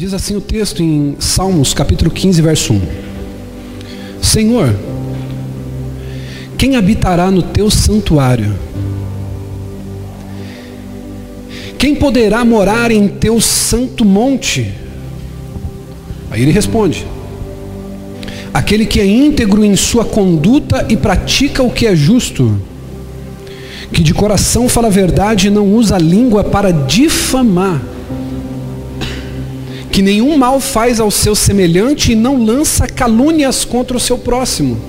Diz assim o texto em Salmos, capítulo 15, verso 1. Senhor, quem habitará no teu santuário? Quem poderá morar em teu santo monte? Aí ele responde: Aquele que é íntegro em sua conduta e pratica o que é justo, que de coração fala a verdade e não usa a língua para difamar, que nenhum mal faz ao seu semelhante e não lança calúnias contra o seu próximo,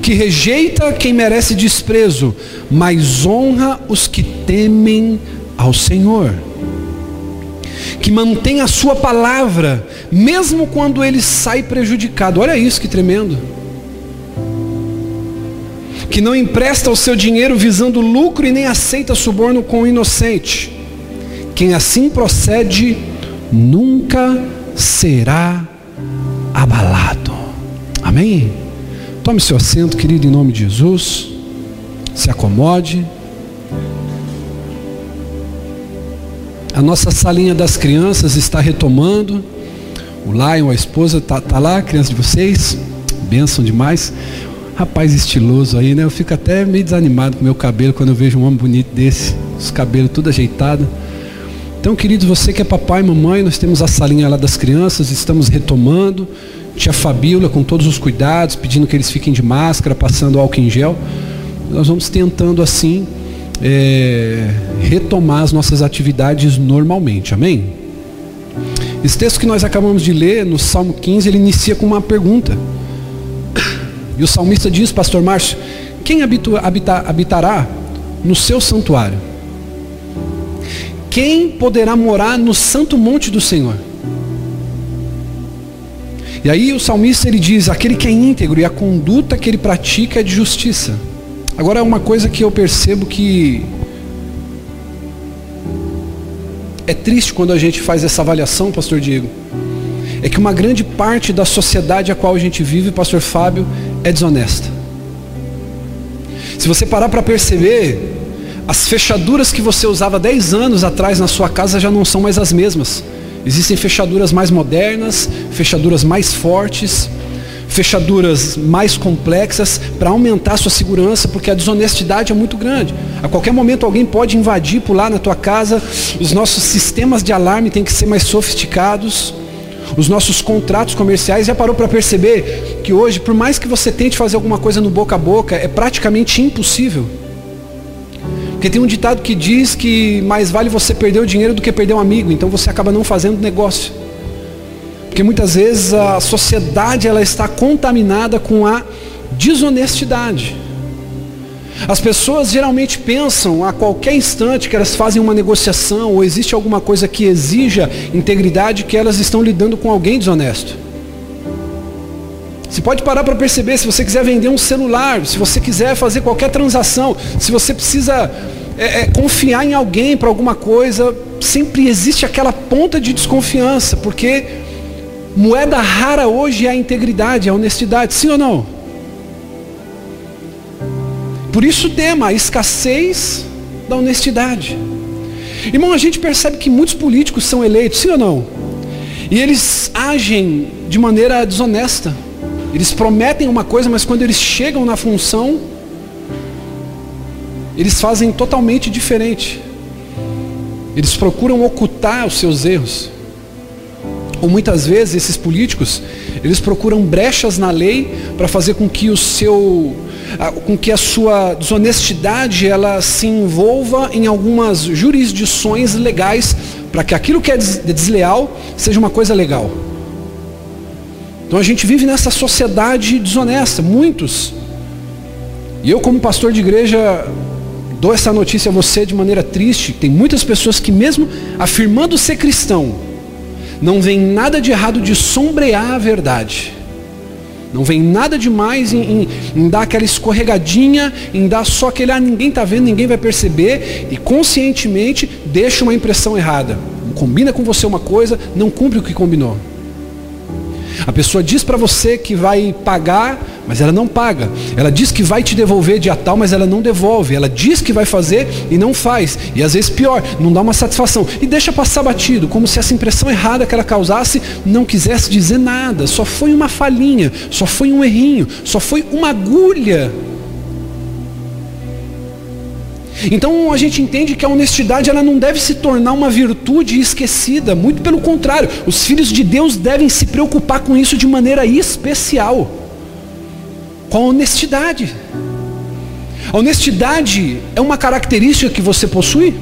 que rejeita quem merece desprezo, mas honra os que temem ao Senhor que mantém a sua palavra, mesmo quando ele sai prejudicado. Olha isso que tremendo. Que não empresta o seu dinheiro visando lucro e nem aceita suborno com o inocente. Quem assim procede nunca será abalado. Amém? Tome seu assento, querido, em nome de Jesus. Se acomode. A nossa salinha das crianças está retomando. O Lion, a esposa, tá, tá lá, criança de vocês. Benção demais. Rapaz estiloso aí, né? Eu fico até meio desanimado com meu cabelo quando eu vejo um homem bonito desse. Os cabelos tudo ajeitado. Então, queridos, você que é papai e mamãe, nós temos a salinha lá das crianças, estamos retomando. Tia Fabíola com todos os cuidados, pedindo que eles fiquem de máscara, passando álcool em gel. Nós vamos tentando assim é, retomar as nossas atividades normalmente. Amém? Esse texto que nós acabamos de ler, no Salmo 15, ele inicia com uma pergunta. E o salmista diz, pastor Márcio, quem habita, habitará no seu santuário? Quem poderá morar no santo monte do Senhor? E aí o salmista ele diz, aquele que é íntegro e a conduta que ele pratica é de justiça. Agora uma coisa que eu percebo que é triste quando a gente faz essa avaliação, pastor Diego, é que uma grande parte da sociedade a qual a gente vive, pastor Fábio, é desonesta. Se você parar para perceber, as fechaduras que você usava 10 anos atrás na sua casa já não são mais as mesmas. Existem fechaduras mais modernas, fechaduras mais fortes, fechaduras mais complexas para aumentar a sua segurança, porque a desonestidade é muito grande. A qualquer momento alguém pode invadir, pular na tua casa. Os nossos sistemas de alarme têm que ser mais sofisticados. Os nossos contratos comerciais já parou para perceber que hoje, por mais que você tente fazer alguma coisa no boca a boca, é praticamente impossível. Porque tem um ditado que diz que mais vale você perder o dinheiro do que perder um amigo, então você acaba não fazendo negócio. Porque muitas vezes a sociedade ela está contaminada com a desonestidade. As pessoas geralmente pensam a qualquer instante que elas fazem uma negociação ou existe alguma coisa que exija integridade que elas estão lidando com alguém desonesto. Você pode parar para perceber se você quiser vender um celular, se você quiser fazer qualquer transação, se você precisa é, é, confiar em alguém para alguma coisa, sempre existe aquela ponta de desconfiança, porque Moeda rara hoje é a integridade, a honestidade, sim ou não? Por isso o tema, a escassez da honestidade. Irmão, a gente percebe que muitos políticos são eleitos, sim ou não? E eles agem de maneira desonesta. Eles prometem uma coisa, mas quando eles chegam na função, eles fazem totalmente diferente. Eles procuram ocultar os seus erros. Ou muitas vezes esses políticos, eles procuram brechas na lei para fazer com que o seu com que a sua desonestidade ela se envolva em algumas jurisdições legais para que aquilo que é desleal seja uma coisa legal. Então a gente vive nessa sociedade desonesta, muitos. E eu como pastor de igreja dou essa notícia a você de maneira triste, tem muitas pessoas que mesmo afirmando ser cristão, não vem nada de errado de sombrear a verdade. Não vem nada demais em, em, em, dar aquela escorregadinha, em dar só aquele, ah, ninguém está vendo, ninguém vai perceber, e conscientemente deixa uma impressão errada. Combina com você uma coisa, não cumpre o que combinou. A pessoa diz para você que vai pagar, mas ela não paga. Ela diz que vai te devolver dia tal, mas ela não devolve. Ela diz que vai fazer e não faz. E às vezes pior, não dá uma satisfação. E deixa passar batido, como se essa impressão errada que ela causasse não quisesse dizer nada. Só foi uma falhinha, só foi um errinho, só foi uma agulha então a gente entende que a honestidade ela não deve se tornar uma virtude esquecida, muito pelo contrário, os filhos de Deus devem se preocupar com isso de maneira especial. Com a honestidade. A honestidade é uma característica que você possui?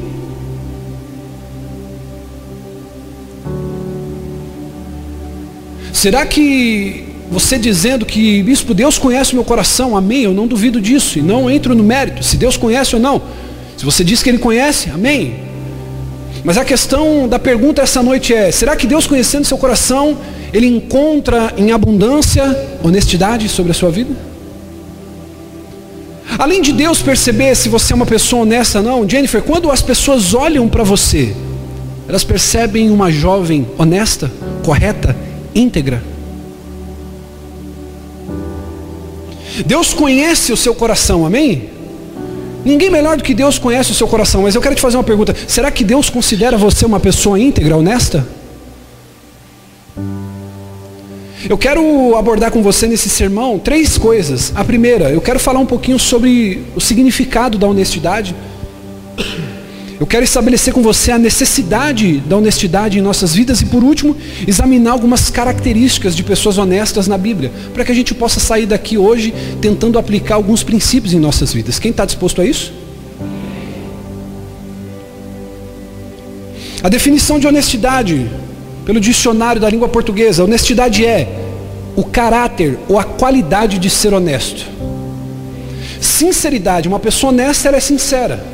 Será que você dizendo que, bispo, Deus conhece o meu coração, amém? Eu não duvido disso, e não entro no mérito, se Deus conhece ou não. Se você diz que Ele conhece, amém. Mas a questão da pergunta essa noite é: será que Deus conhecendo seu coração, Ele encontra em abundância honestidade sobre a sua vida? Além de Deus perceber se você é uma pessoa honesta ou não, Jennifer, quando as pessoas olham para você, elas percebem uma jovem honesta, correta, íntegra. Deus conhece o seu coração, amém? Ninguém melhor do que Deus conhece o seu coração, mas eu quero te fazer uma pergunta: será que Deus considera você uma pessoa íntegra, honesta? Eu quero abordar com você nesse sermão três coisas. A primeira, eu quero falar um pouquinho sobre o significado da honestidade. Eu quero estabelecer com você a necessidade da honestidade em nossas vidas e, por último, examinar algumas características de pessoas honestas na Bíblia, para que a gente possa sair daqui hoje tentando aplicar alguns princípios em nossas vidas. Quem está disposto a isso? A definição de honestidade, pelo dicionário da língua portuguesa, honestidade é o caráter ou a qualidade de ser honesto. Sinceridade, uma pessoa honesta ela é sincera.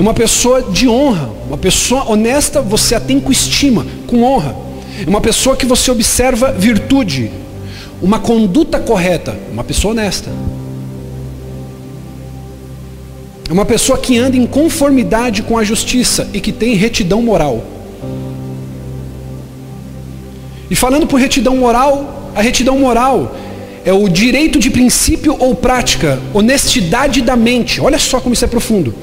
É uma pessoa de honra, uma pessoa honesta, você a tem com estima, com honra. É uma pessoa que você observa virtude, uma conduta correta, uma pessoa honesta. É uma pessoa que anda em conformidade com a justiça e que tem retidão moral. E falando por retidão moral, a retidão moral é o direito de princípio ou prática, honestidade da mente. Olha só como isso é profundo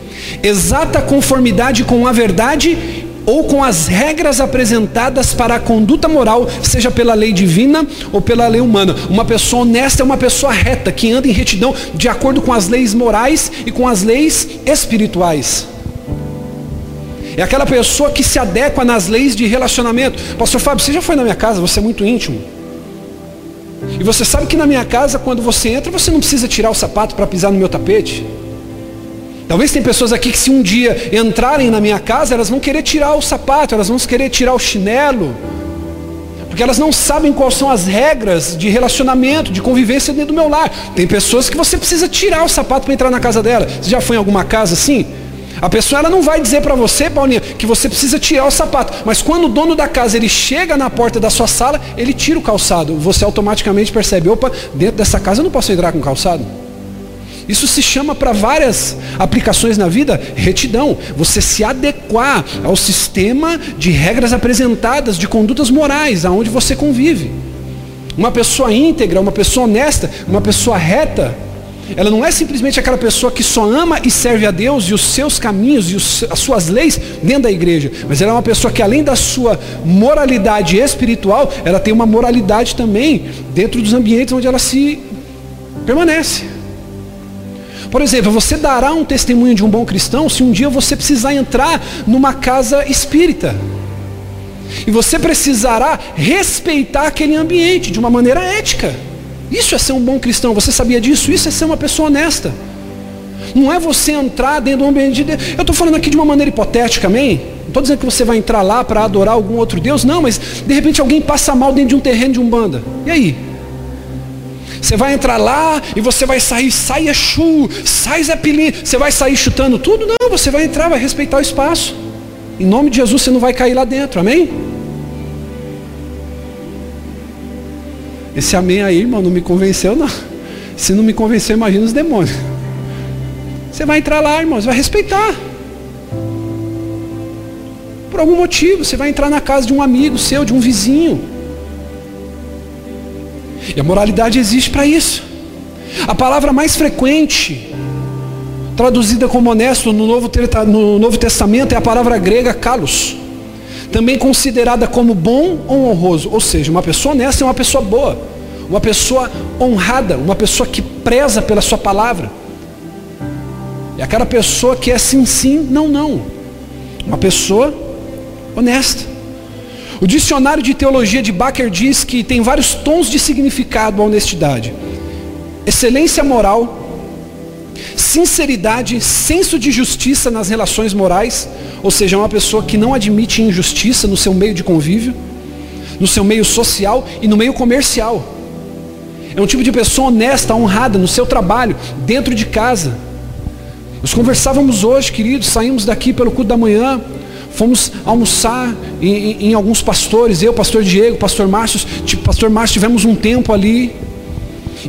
exata conformidade com a verdade ou com as regras apresentadas para a conduta moral, seja pela lei divina ou pela lei humana. Uma pessoa honesta é uma pessoa reta, que anda em retidão de acordo com as leis morais e com as leis espirituais. É aquela pessoa que se adequa nas leis de relacionamento. Pastor Fábio, você já foi na minha casa, você é muito íntimo. E você sabe que na minha casa, quando você entra, você não precisa tirar o sapato para pisar no meu tapete. Talvez tem pessoas aqui que se um dia entrarem na minha casa, elas vão querer tirar o sapato, elas vão querer tirar o chinelo, porque elas não sabem quais são as regras de relacionamento, de convivência dentro do meu lar. Tem pessoas que você precisa tirar o sapato para entrar na casa dela. Você já foi em alguma casa assim? A pessoa ela não vai dizer para você, Paulinha, que você precisa tirar o sapato, mas quando o dono da casa ele chega na porta da sua sala, ele tira o calçado. Você automaticamente percebe, opa, dentro dessa casa eu não posso entrar com calçado. Isso se chama para várias aplicações na vida retidão. Você se adequar ao sistema de regras apresentadas, de condutas morais, aonde você convive. Uma pessoa íntegra, uma pessoa honesta, uma pessoa reta, ela não é simplesmente aquela pessoa que só ama e serve a Deus e os seus caminhos e os, as suas leis dentro da igreja, mas ela é uma pessoa que além da sua moralidade espiritual, ela tem uma moralidade também dentro dos ambientes onde ela se permanece. Por exemplo, você dará um testemunho de um bom cristão se um dia você precisar entrar numa casa espírita. E você precisará respeitar aquele ambiente de uma maneira ética. Isso é ser um bom cristão. Você sabia disso? Isso é ser uma pessoa honesta. Não é você entrar dentro do ambiente de Deus. Eu estou falando aqui de uma maneira hipotética, amém? Não estou dizendo que você vai entrar lá para adorar algum outro Deus, não, mas de repente alguém passa mal dentro de um terreno de umbanda. E aí? Você vai entrar lá e você vai sair, sai Exu, sai Zé Pilim. Você vai sair chutando tudo? Não, você vai entrar, vai respeitar o espaço. Em nome de Jesus você não vai cair lá dentro, amém? Esse amém aí, irmão, não me convenceu não. Se não me convenceu, imagina os demônios. Você vai entrar lá, irmão, você vai respeitar. Por algum motivo, você vai entrar na casa de um amigo seu, de um vizinho. E a moralidade existe para isso. A palavra mais frequente, traduzida como honesto no Novo, no Novo Testamento, é a palavra grega kalos. Também considerada como bom ou honroso. Ou seja, uma pessoa honesta é uma pessoa boa. Uma pessoa honrada. Uma pessoa que preza pela sua palavra. É aquela pessoa que é sim, sim, não, não. Uma pessoa honesta. O dicionário de teologia de Baker diz que tem vários tons de significado a honestidade: excelência moral, sinceridade, senso de justiça nas relações morais, ou seja, é uma pessoa que não admite injustiça no seu meio de convívio, no seu meio social e no meio comercial. É um tipo de pessoa honesta, honrada no seu trabalho, dentro de casa. Nós conversávamos hoje, queridos, saímos daqui pelo culto da manhã, fomos almoçar em, em, em alguns pastores, eu, pastor Diego, pastor Márcio, pastor Márcio, tivemos um tempo ali.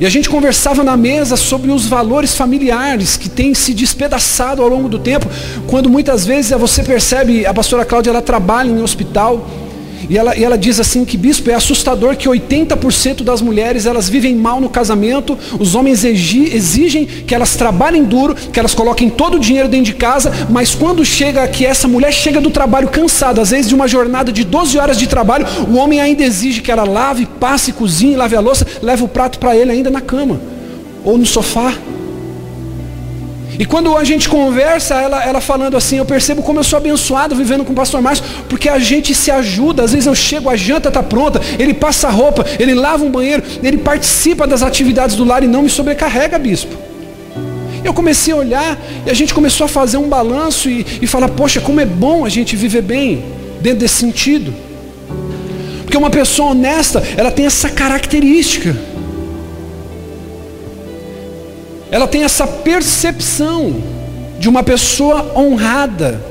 E a gente conversava na mesa sobre os valores familiares que têm se despedaçado ao longo do tempo, quando muitas vezes você percebe, a pastora Cláudia ela trabalha em um hospital, e ela, e ela diz assim que, bispo, é assustador que 80% das mulheres elas vivem mal no casamento, os homens exigem que elas trabalhem duro, que elas coloquem todo o dinheiro dentro de casa, mas quando chega que essa mulher chega do trabalho cansada, às vezes de uma jornada de 12 horas de trabalho, o homem ainda exige que ela lave, passe, cozinhe, lave a louça, leve o prato para ele ainda na cama ou no sofá. E quando a gente conversa, ela, ela falando assim, eu percebo como eu sou abençoado vivendo com o pastor Márcio, porque a gente se ajuda, às vezes eu chego, a janta está pronta, ele passa a roupa, ele lava um banheiro, ele participa das atividades do lar e não me sobrecarrega, bispo. Eu comecei a olhar e a gente começou a fazer um balanço e, e falar, poxa, como é bom a gente viver bem dentro desse sentido. Porque uma pessoa honesta, ela tem essa característica ela tem essa percepção de uma pessoa honrada,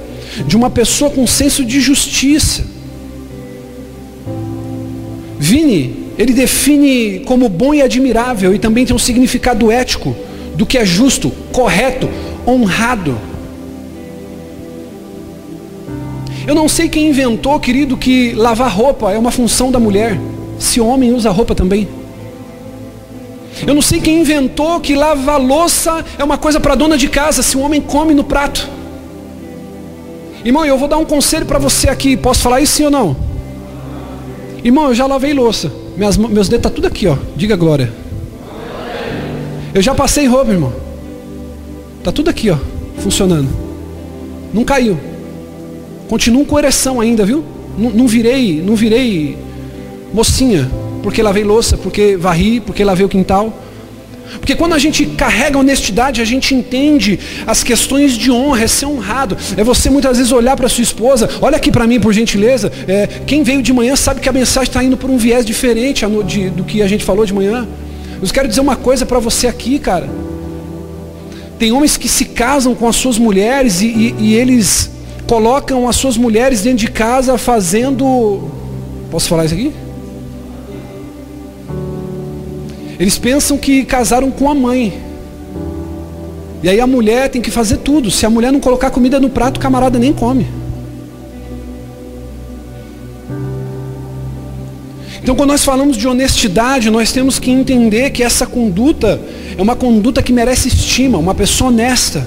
de uma pessoa com senso de justiça. Vini, ele define como bom e admirável e também tem um significado ético do que é justo, correto, honrado. Eu não sei quem inventou, querido, que lavar roupa é uma função da mulher. Se homem usa roupa também. Eu não sei quem inventou que lavar louça é uma coisa para dona de casa, se o homem come no prato. Irmão, eu vou dar um conselho para você aqui. Posso falar isso sim ou não? Irmão, eu já lavei louça. Minhas, meus dedos estão tá tudo aqui, ó. Diga glória. Eu já passei roupa, irmão. Tá tudo aqui, ó, funcionando. Não caiu. Continuo com ereção ainda, viu? Não, não virei, não virei mocinha porque lavei louça, porque varri, porque lavei o quintal. Porque quando a gente carrega honestidade, a gente entende as questões de honra, é ser honrado. É você muitas vezes olhar para sua esposa, olha aqui para mim por gentileza. É, quem veio de manhã sabe que a mensagem está indo por um viés diferente do que a gente falou de manhã. Eu quero dizer uma coisa para você aqui, cara. Tem homens que se casam com as suas mulheres e, e, e eles colocam as suas mulheres dentro de casa fazendo. Posso falar isso aqui? Eles pensam que casaram com a mãe. E aí a mulher tem que fazer tudo. Se a mulher não colocar comida no prato, o camarada nem come. Então, quando nós falamos de honestidade, nós temos que entender que essa conduta é uma conduta que merece estima, uma pessoa honesta.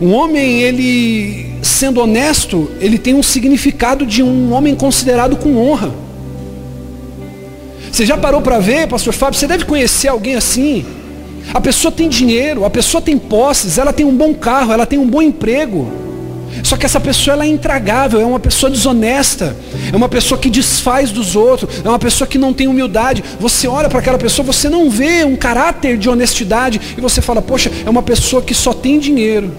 Um homem, ele sendo honesto, ele tem um significado de um homem considerado com honra. Você já parou para ver, pastor Fábio? Você deve conhecer alguém assim. A pessoa tem dinheiro, a pessoa tem posses, ela tem um bom carro, ela tem um bom emprego. Só que essa pessoa ela é intragável, é uma pessoa desonesta, é uma pessoa que desfaz dos outros, é uma pessoa que não tem humildade. Você olha para aquela pessoa, você não vê um caráter de honestidade e você fala, poxa, é uma pessoa que só tem dinheiro.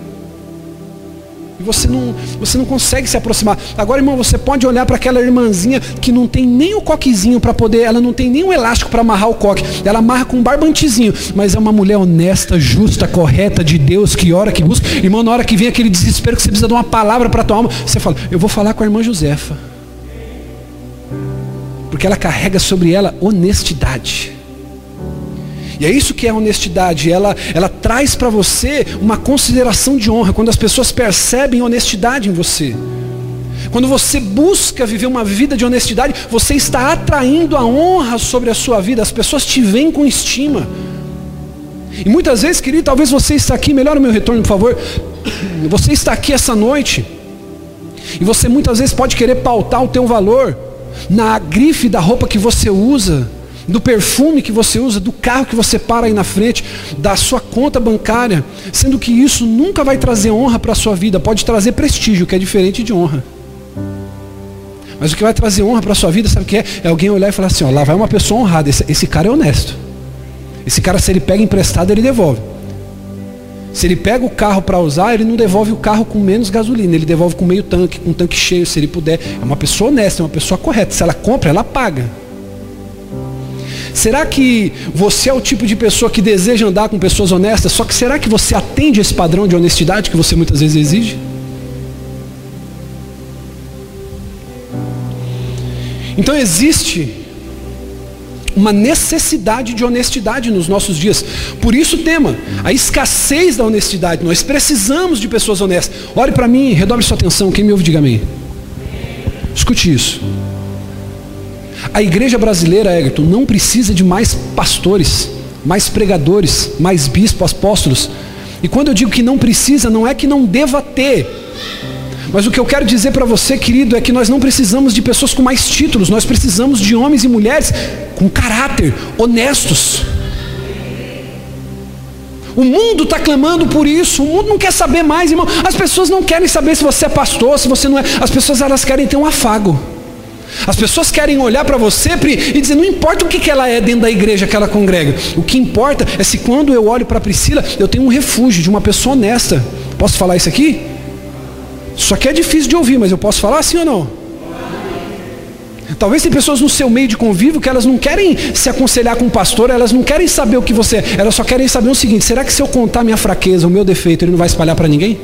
E você não, você não consegue se aproximar. Agora, irmão, você pode olhar para aquela irmãzinha que não tem nem o coquezinho para poder, ela não tem nem o elástico para amarrar o coque. Ela amarra com um barbantezinho, mas é uma mulher honesta, justa, correta de Deus, que ora, que busca. Irmão, na hora que vem aquele desespero que você precisa de uma palavra para tua alma, você fala: "Eu vou falar com a irmã Josefa". Porque ela carrega sobre ela honestidade. E é isso que é honestidade. Ela, ela traz para você uma consideração de honra. Quando as pessoas percebem honestidade em você. Quando você busca viver uma vida de honestidade, você está atraindo a honra sobre a sua vida. As pessoas te veem com estima. E muitas vezes, querido, talvez você está aqui, melhora o meu retorno, por favor. Você está aqui essa noite. E você muitas vezes pode querer pautar o teu valor na grife da roupa que você usa, do perfume que você usa, do carro que você para aí na frente, da sua conta bancária, sendo que isso nunca vai trazer honra para a sua vida, pode trazer prestígio, que é diferente de honra. Mas o que vai trazer honra para a sua vida, sabe o que é? É alguém olhar e falar assim, ó, lá vai uma pessoa honrada, esse, esse cara é honesto. Esse cara, se ele pega emprestado, ele devolve. Se ele pega o carro para usar, ele não devolve o carro com menos gasolina, ele devolve com meio tanque, com um tanque cheio, se ele puder. É uma pessoa honesta, é uma pessoa correta. Se ela compra, ela paga. Será que você é o tipo de pessoa que deseja andar com pessoas honestas? Só que será que você atende esse padrão de honestidade que você muitas vezes exige? Então existe uma necessidade de honestidade nos nossos dias. Por isso o tema, a escassez da honestidade. Nós precisamos de pessoas honestas. Olhe para mim, redobre sua atenção. Quem me ouve, diga amém. Escute isso. A igreja brasileira, Egerton, não precisa de mais pastores, mais pregadores, mais bispos, apóstolos. E quando eu digo que não precisa, não é que não deva ter. Mas o que eu quero dizer para você, querido, é que nós não precisamos de pessoas com mais títulos, nós precisamos de homens e mulheres com caráter, honestos. O mundo está clamando por isso, o mundo não quer saber mais, irmão. As pessoas não querem saber se você é pastor, se você não é. As pessoas elas querem ter um afago. As pessoas querem olhar para você e dizer, não importa o que, que ela é dentro da igreja que ela congrega. O que importa é se quando eu olho para Priscila, eu tenho um refúgio de uma pessoa honesta. Posso falar isso aqui? Só que é difícil de ouvir, mas eu posso falar assim ou não? Talvez tem pessoas no seu meio de convívio que elas não querem se aconselhar com o pastor, elas não querem saber o que você é, elas só querem saber o seguinte: será que se eu contar minha fraqueza, o meu defeito, ele não vai espalhar para ninguém?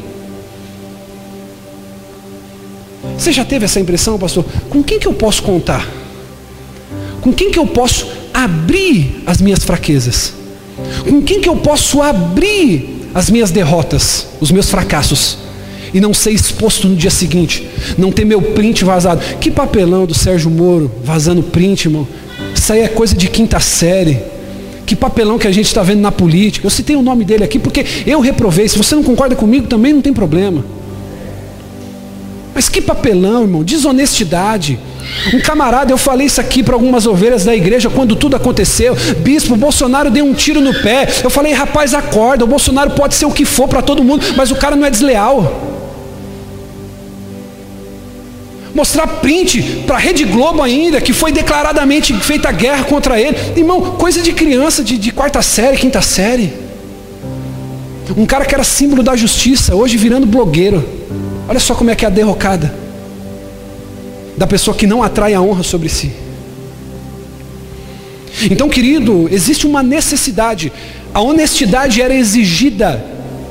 Você já teve essa impressão, pastor? Com quem que eu posso contar? Com quem que eu posso abrir as minhas fraquezas? Com quem que eu posso abrir as minhas derrotas, os meus fracassos? e não ser exposto no dia seguinte, não ter meu print vazado. Que papelão do Sérgio Moro vazando print, irmão. Isso aí é coisa de quinta série. Que papelão que a gente está vendo na política. Eu citei o nome dele aqui porque eu reprovei. Se você não concorda comigo, também não tem problema. Mas que papelão, irmão, desonestidade. Um camarada, eu falei isso aqui para algumas ovelhas da igreja quando tudo aconteceu. Bispo, Bolsonaro deu um tiro no pé. Eu falei, rapaz, acorda. O Bolsonaro pode ser o que for para todo mundo, mas o cara não é desleal mostrar print para a Rede Globo ainda, que foi declaradamente feita guerra contra ele. Irmão, coisa de criança de, de quarta série, quinta série. Um cara que era símbolo da justiça, hoje virando blogueiro. Olha só como é que é a derrocada da pessoa que não atrai a honra sobre si. Então, querido, existe uma necessidade. A honestidade era exigida,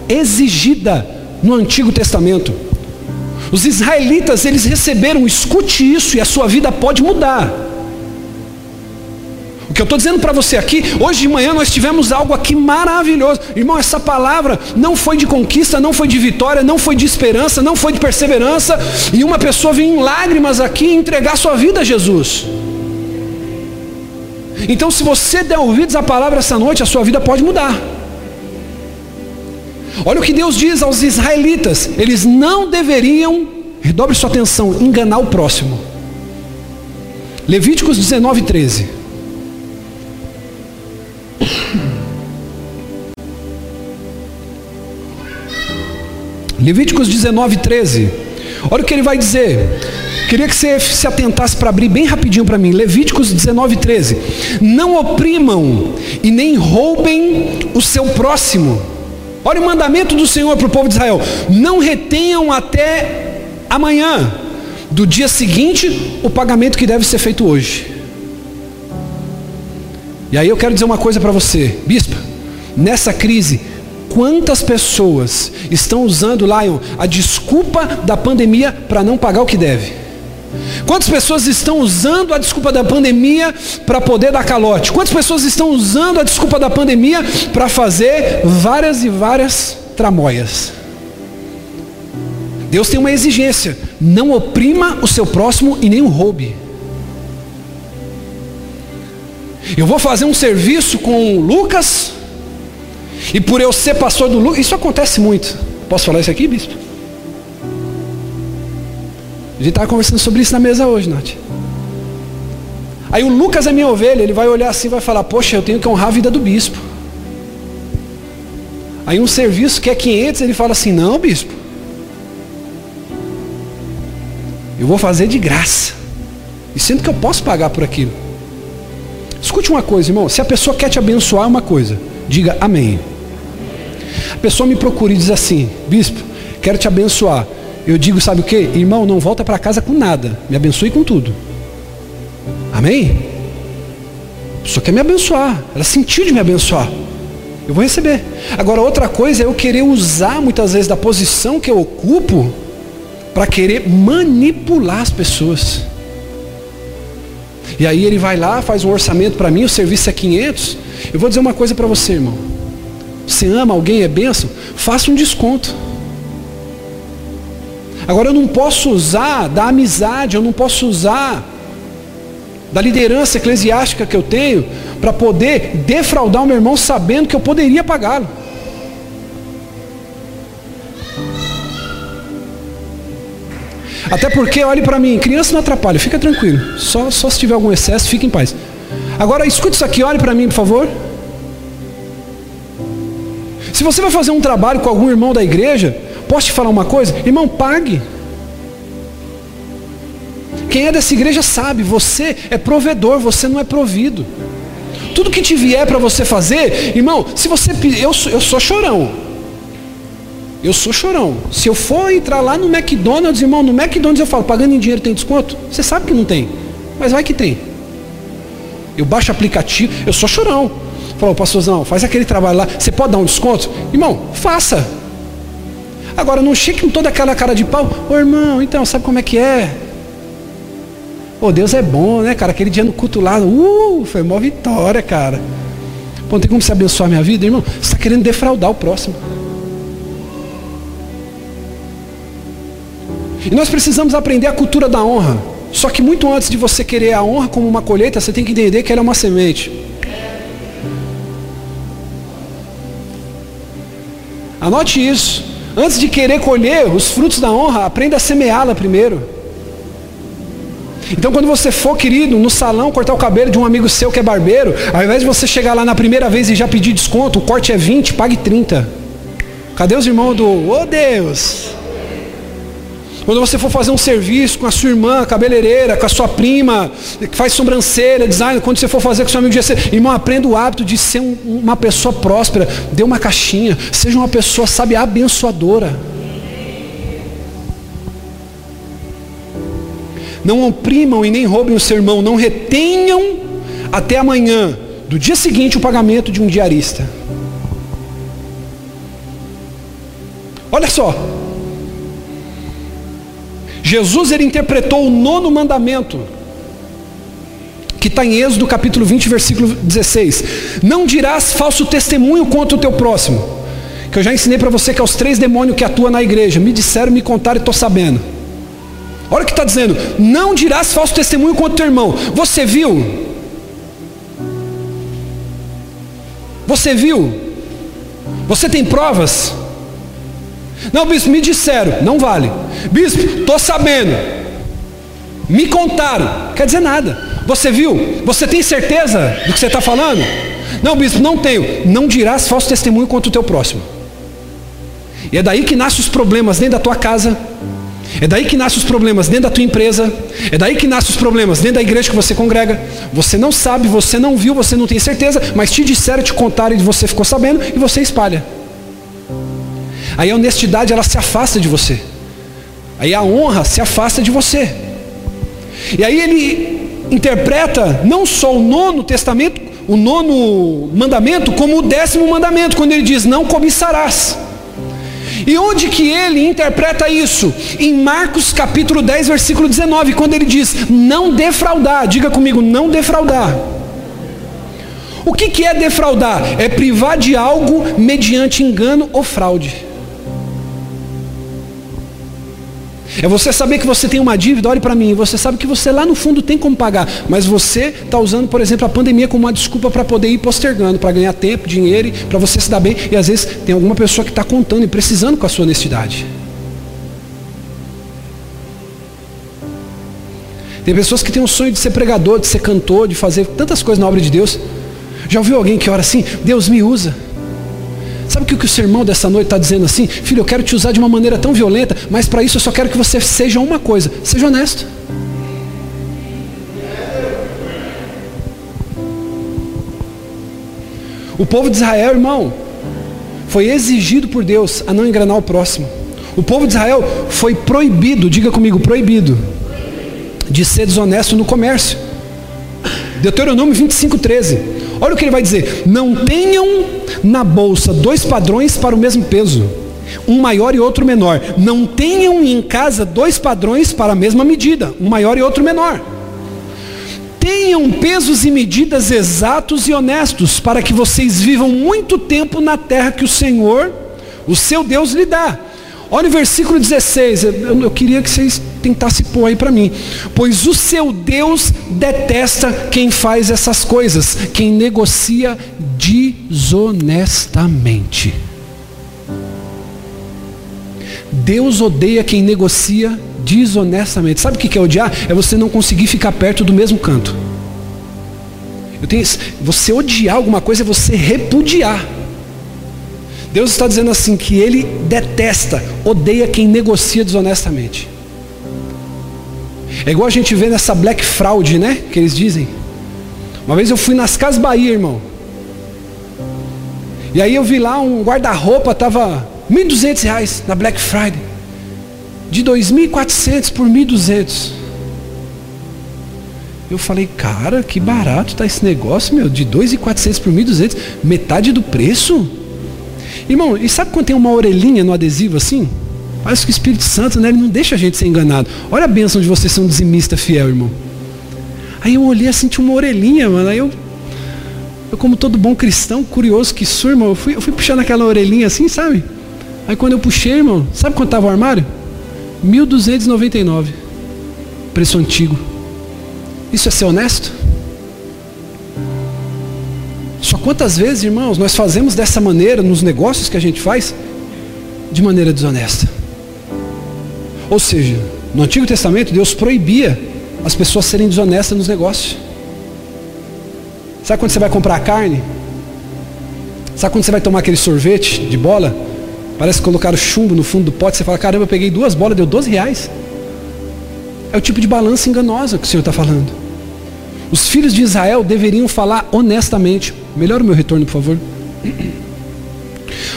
exigida no Antigo Testamento. Os israelitas, eles receberam, escute isso e a sua vida pode mudar. O que eu estou dizendo para você aqui, hoje de manhã nós tivemos algo aqui maravilhoso. Irmão, essa palavra não foi de conquista, não foi de vitória, não foi de esperança, não foi de perseverança. E uma pessoa vem em lágrimas aqui entregar sua vida a Jesus. Então, se você der ouvidos à palavra essa noite, a sua vida pode mudar. Olha o que Deus diz aos israelitas: eles não deveriam, redobre sua atenção, enganar o próximo. Levíticos 19, 13. Levíticos 19, 13. Olha o que ele vai dizer. Queria que você se atentasse para abrir bem rapidinho para mim. Levíticos 19, 13. Não oprimam e nem roubem o seu próximo Olha o mandamento do Senhor para o povo de Israel: não retenham até amanhã, do dia seguinte, o pagamento que deve ser feito hoje. E aí eu quero dizer uma coisa para você, bispa, nessa crise, quantas pessoas estão usando, Lion, a desculpa da pandemia para não pagar o que deve? Quantas pessoas estão usando a desculpa da pandemia para poder dar calote? Quantas pessoas estão usando a desculpa da pandemia para fazer várias e várias tramóias? Deus tem uma exigência: não oprima o seu próximo e nem o roube. Eu vou fazer um serviço com Lucas, e por eu ser pastor do Lucas, isso acontece muito. Posso falar isso aqui, bispo? A gente estava conversando sobre isso na mesa hoje, Nath. Aí o Lucas é minha ovelha, ele vai olhar assim e vai falar: Poxa, eu tenho que honrar a vida do bispo. Aí um serviço que é 500, ele fala assim: Não, bispo, eu vou fazer de graça. E sendo que eu posso pagar por aquilo. Escute uma coisa, irmão: se a pessoa quer te abençoar, uma coisa, diga amém. A pessoa me procura e diz assim: Bispo, quero te abençoar. Eu digo, sabe o que? Irmão, não volta para casa com nada. Me abençoe com tudo. Amém? A pessoa quer me abençoar. Ela sentiu de me abençoar. Eu vou receber. Agora, outra coisa é eu querer usar muitas vezes da posição que eu ocupo para querer manipular as pessoas. E aí ele vai lá, faz um orçamento para mim, o serviço é 500. Eu vou dizer uma coisa para você, irmão. Você ama alguém, é bênção? Faça um desconto. Agora eu não posso usar da amizade, eu não posso usar da liderança eclesiástica que eu tenho para poder defraudar o meu irmão sabendo que eu poderia pagá-lo. Até porque, olhe para mim, criança não atrapalha, fica tranquilo. Só, só se tiver algum excesso, fique em paz. Agora, escute isso aqui, olhe para mim, por favor. Se você vai fazer um trabalho com algum irmão da igreja, posso te falar uma coisa? Irmão, pague. Quem é dessa igreja sabe, você é provedor, você não é provido. Tudo que te vier para você fazer, irmão, se você eu, eu sou chorão. Eu sou chorão. Se eu for entrar lá no McDonald's, irmão, no McDonald's eu falo, pagando em dinheiro tem desconto? Você sabe que não tem, mas vai que tem. Eu baixo aplicativo, eu sou chorão. Falou, pastorzão, faz aquele trabalho lá, você pode dar um desconto? Irmão, faça. Agora não chegue com toda aquela cara de pau, ô irmão, então, sabe como é que é? Ô, Deus é bom, né, cara? Aquele dia no culto lá, uh, foi uma vitória, cara. Pô, não tem como você abençoar minha vida, irmão? Você está querendo defraudar o próximo. E nós precisamos aprender a cultura da honra. Só que muito antes de você querer a honra como uma colheita, você tem que entender que ela é uma semente. Anote isso. Antes de querer colher os frutos da honra, aprenda a semeá-la primeiro. Então, quando você for, querido, no salão cortar o cabelo de um amigo seu que é barbeiro, ao invés de você chegar lá na primeira vez e já pedir desconto, o corte é 20, pague 30. Cadê os irmãos do, oh Deus? Quando você for fazer um serviço com a sua irmã, cabeleireira, com a sua prima, que faz sobrancelha, design, quando você for fazer com seu amigo de irmão, aprenda o hábito de ser um, uma pessoa próspera. Dê uma caixinha, seja uma pessoa, sabe, abençoadora. Não oprimam e nem roubem o seu irmão, não retenham até amanhã, do dia seguinte, o pagamento de um diarista. Olha só, Jesus ele interpretou o nono mandamento, que está em Êxodo capítulo 20, versículo 16. Não dirás falso testemunho contra o teu próximo. Que eu já ensinei para você que é os três demônios que atuam na igreja. Me disseram, me contaram e estou sabendo. Olha o que está dizendo. Não dirás falso testemunho contra o teu irmão. Você viu? Você viu? Você tem provas? Não, bispo, me disseram, não vale. Bispo, estou sabendo. Me contaram. Quer dizer nada. Você viu? Você tem certeza do que você está falando? Não, bispo, não tenho. Não dirás falso testemunho contra o teu próximo. E é daí que nascem os problemas dentro da tua casa. É daí que nascem os problemas dentro da tua empresa. É daí que nascem os problemas dentro da igreja que você congrega. Você não sabe, você não viu, você não tem certeza, mas te disseram, te contaram e você ficou sabendo e você espalha. Aí a honestidade ela se afasta de você. Aí a honra se afasta de você. E aí ele interpreta não só o nono testamento, o nono mandamento, como o décimo mandamento, quando ele diz: Não cobiçarás. E onde que ele interpreta isso? Em Marcos capítulo 10, versículo 19, quando ele diz: Não defraudar. Diga comigo, não defraudar. O que, que é defraudar? É privar de algo mediante engano ou fraude. É você saber que você tem uma dívida, olhe para mim, você sabe que você lá no fundo tem como pagar, mas você está usando, por exemplo, a pandemia como uma desculpa para poder ir postergando, para ganhar tempo, dinheiro, para você se dar bem, e às vezes tem alguma pessoa que está contando e precisando com a sua honestidade. Tem pessoas que têm um sonho de ser pregador, de ser cantor, de fazer tantas coisas na obra de Deus. Já ouviu alguém que ora assim? Deus me usa. Sabe o que o sermão dessa noite está dizendo assim? Filho, eu quero te usar de uma maneira tão violenta, mas para isso eu só quero que você seja uma coisa: seja honesto. O povo de Israel, irmão, foi exigido por Deus a não enganar o próximo. O povo de Israel foi proibido, diga comigo, proibido, de ser desonesto no comércio. Deuteronômio 25, 13. Olha o que ele vai dizer: Não tenham na bolsa dois padrões para o mesmo peso, um maior e outro menor. Não tenham em casa dois padrões para a mesma medida, um maior e outro menor. Tenham pesos e medidas exatos e honestos, para que vocês vivam muito tempo na terra que o Senhor, o seu Deus, lhe dá. Olha o versículo 16, eu, eu queria que vocês tentassem pôr aí para mim. Pois o seu Deus detesta quem faz essas coisas, quem negocia desonestamente. Deus odeia quem negocia desonestamente. Sabe o que é odiar? É você não conseguir ficar perto do mesmo canto. Eu tenho, você odiar alguma coisa é você repudiar. Deus está dizendo assim que Ele detesta, odeia quem negocia desonestamente. É igual a gente vê nessa black fraud, né? Que eles dizem. Uma vez eu fui nas Casas Bahia, irmão. E aí eu vi lá um guarda-roupa, estava R$ 1.200 na Black Friday. De 2.400 por 1.200. Eu falei, cara, que barato tá esse negócio, meu, de 2.400 por 1.200, metade do preço? Irmão, e sabe quando tem uma orelhinha no adesivo assim? Parece que o Espírito Santo, né, ele não deixa a gente ser enganado. Olha a bênção de você ser um dizimista fiel, irmão. Aí eu olhei assim, tinha uma orelhinha, mano. Aí eu, eu como todo bom cristão, curioso que sou, irmão, eu fui, eu fui puxando aquela orelhinha assim, sabe? Aí quando eu puxei, irmão, sabe quanto estava o armário? 1.299. Preço antigo. Isso é ser honesto? Só quantas vezes, irmãos, nós fazemos dessa maneira nos negócios que a gente faz de maneira desonesta? Ou seja, no Antigo Testamento Deus proibia as pessoas serem desonestas nos negócios. Sabe quando você vai comprar carne? Sabe quando você vai tomar aquele sorvete de bola? Parece que colocaram chumbo no fundo do pote. Você fala, caramba, eu peguei duas bolas, deu 12 reais. É o tipo de balança enganosa que o Senhor está falando. Os filhos de Israel deveriam falar honestamente. Melhora o meu retorno, por favor.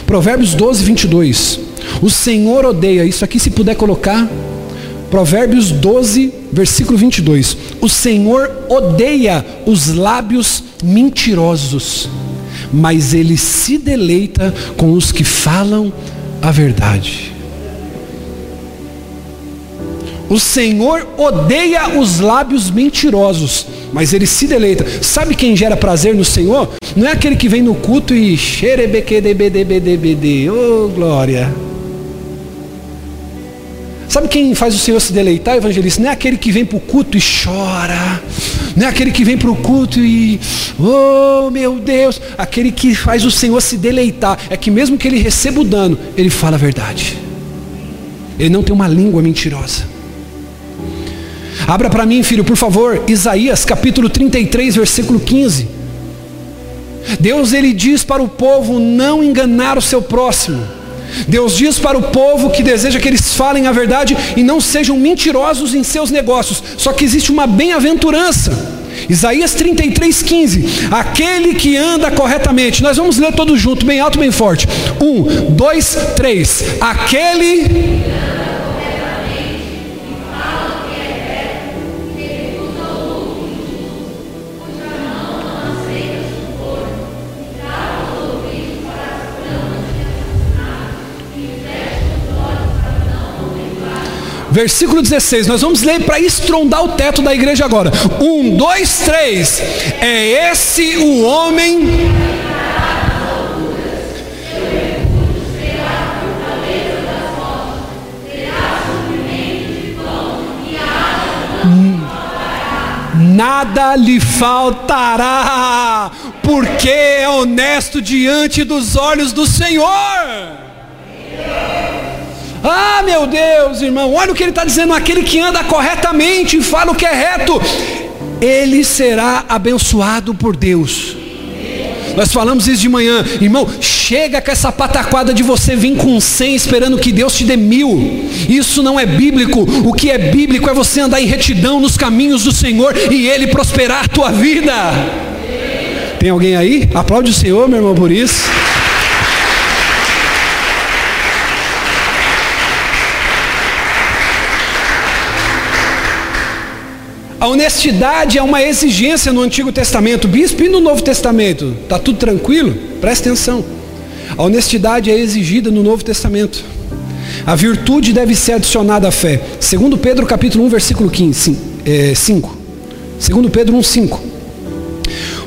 Provérbios 12, 22. O Senhor odeia, isso aqui se puder colocar. Provérbios 12, versículo 22. O Senhor odeia os lábios mentirosos, mas ele se deleita com os que falam a verdade. O Senhor odeia os lábios mentirosos, mas ele se deleita. Sabe quem gera prazer no Senhor? Não é aquele que vem no culto e xerebequedebedebedebede, oh, glória. Sabe quem faz o Senhor se deleitar, evangelista? Não é aquele que vem para o culto e chora. Não é aquele que vem para o culto e, oh meu Deus, aquele que faz o Senhor se deleitar. É que mesmo que ele receba o dano, ele fala a verdade. Ele não tem uma língua mentirosa. Abra para mim, filho, por favor, Isaías capítulo 33, versículo 15. Deus ele diz para o povo não enganar o seu próximo. Deus diz para o povo que deseja que eles falem a verdade e não sejam mentirosos em seus negócios. Só que existe uma bem-aventurança. Isaías 33, 15. Aquele que anda corretamente. Nós vamos ler todos juntos, bem alto, bem forte. Um, dois, três. Aquele Versículo 16, nós vamos ler para estrondar o teto da igreja agora. Um, dois, três. É esse o homem. Nada lhe faltará, porque é honesto diante dos olhos do Senhor. Ah, meu Deus, irmão, olha o que ele está dizendo: aquele que anda corretamente e fala o que é reto, ele será abençoado por Deus. Nós falamos isso de manhã, irmão. Chega com essa pataquada de você vir com 100 esperando que Deus te dê mil. Isso não é bíblico. O que é bíblico é você andar em retidão nos caminhos do Senhor e Ele prosperar a tua vida. Tem alguém aí? Aplaude o Senhor, meu irmão, por isso. A honestidade é uma exigência no Antigo Testamento, bispo, e no Novo Testamento? Está tudo tranquilo? Presta atenção. A honestidade é exigida no Novo Testamento. A virtude deve ser adicionada à fé. Segundo Pedro capítulo 1, versículo 15, é, 5. Segundo Pedro 1, 5.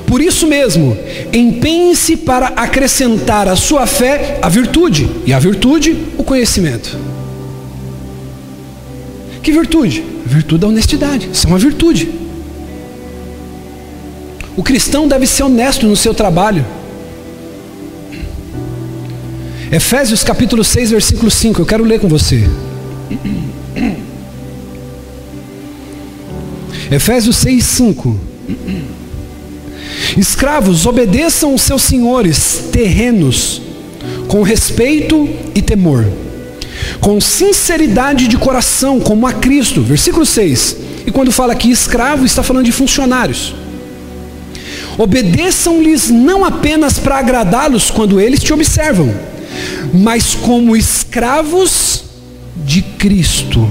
Por isso mesmo, empenhe-se para acrescentar à sua fé a virtude, e a virtude, o conhecimento. Que virtude? Virtude da honestidade. Isso é uma virtude. O cristão deve ser honesto no seu trabalho. Efésios capítulo 6, versículo 5. Eu quero ler com você. Efésios 6, 5. Escravos, obedeçam os seus senhores terrenos com respeito e temor com sinceridade de coração, como a Cristo. Versículo 6. E quando fala aqui escravo, está falando de funcionários. Obedeçam-lhes não apenas para agradá-los quando eles te observam, mas como escravos de Cristo,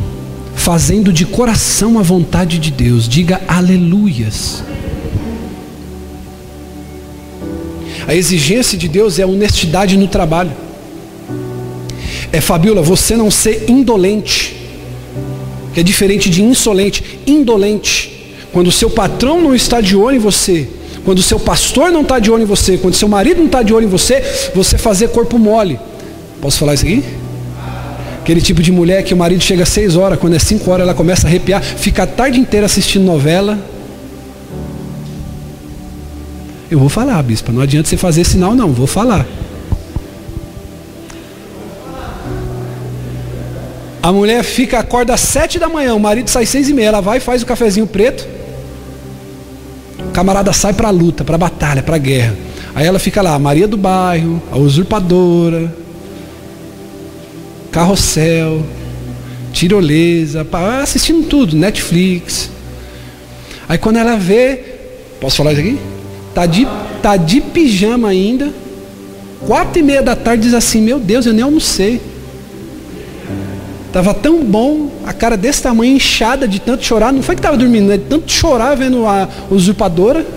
fazendo de coração a vontade de Deus. Diga aleluias. A exigência de Deus é honestidade no trabalho é Fabiola, você não ser indolente, que é diferente de insolente, indolente. Quando o seu patrão não está de olho em você, quando o seu pastor não está de olho em você, quando o seu marido não está de olho em você, você fazer corpo mole. Posso falar isso aqui? Aquele tipo de mulher que o marido chega às seis horas, quando é cinco horas ela começa a arrepiar, fica a tarde inteira assistindo novela. Eu vou falar, bispa, não adianta você fazer sinal não, vou falar. A mulher fica, acorda às sete da manhã, o marido sai às seis e meia, ela vai faz o cafezinho preto. O camarada sai para a luta, para a batalha, para a guerra. Aí ela fica lá, a Maria do bairro, a usurpadora, carrossel, tirolesa, assistindo tudo, Netflix. Aí quando ela vê, posso falar isso aqui? Tá de, tá de pijama ainda, quatro e meia da tarde diz assim, meu Deus, eu nem almocei. Estava tão bom, a cara desse tamanho, inchada de tanto chorar. Não foi que estava dormindo, né? De tanto chorar vendo a usurpadora.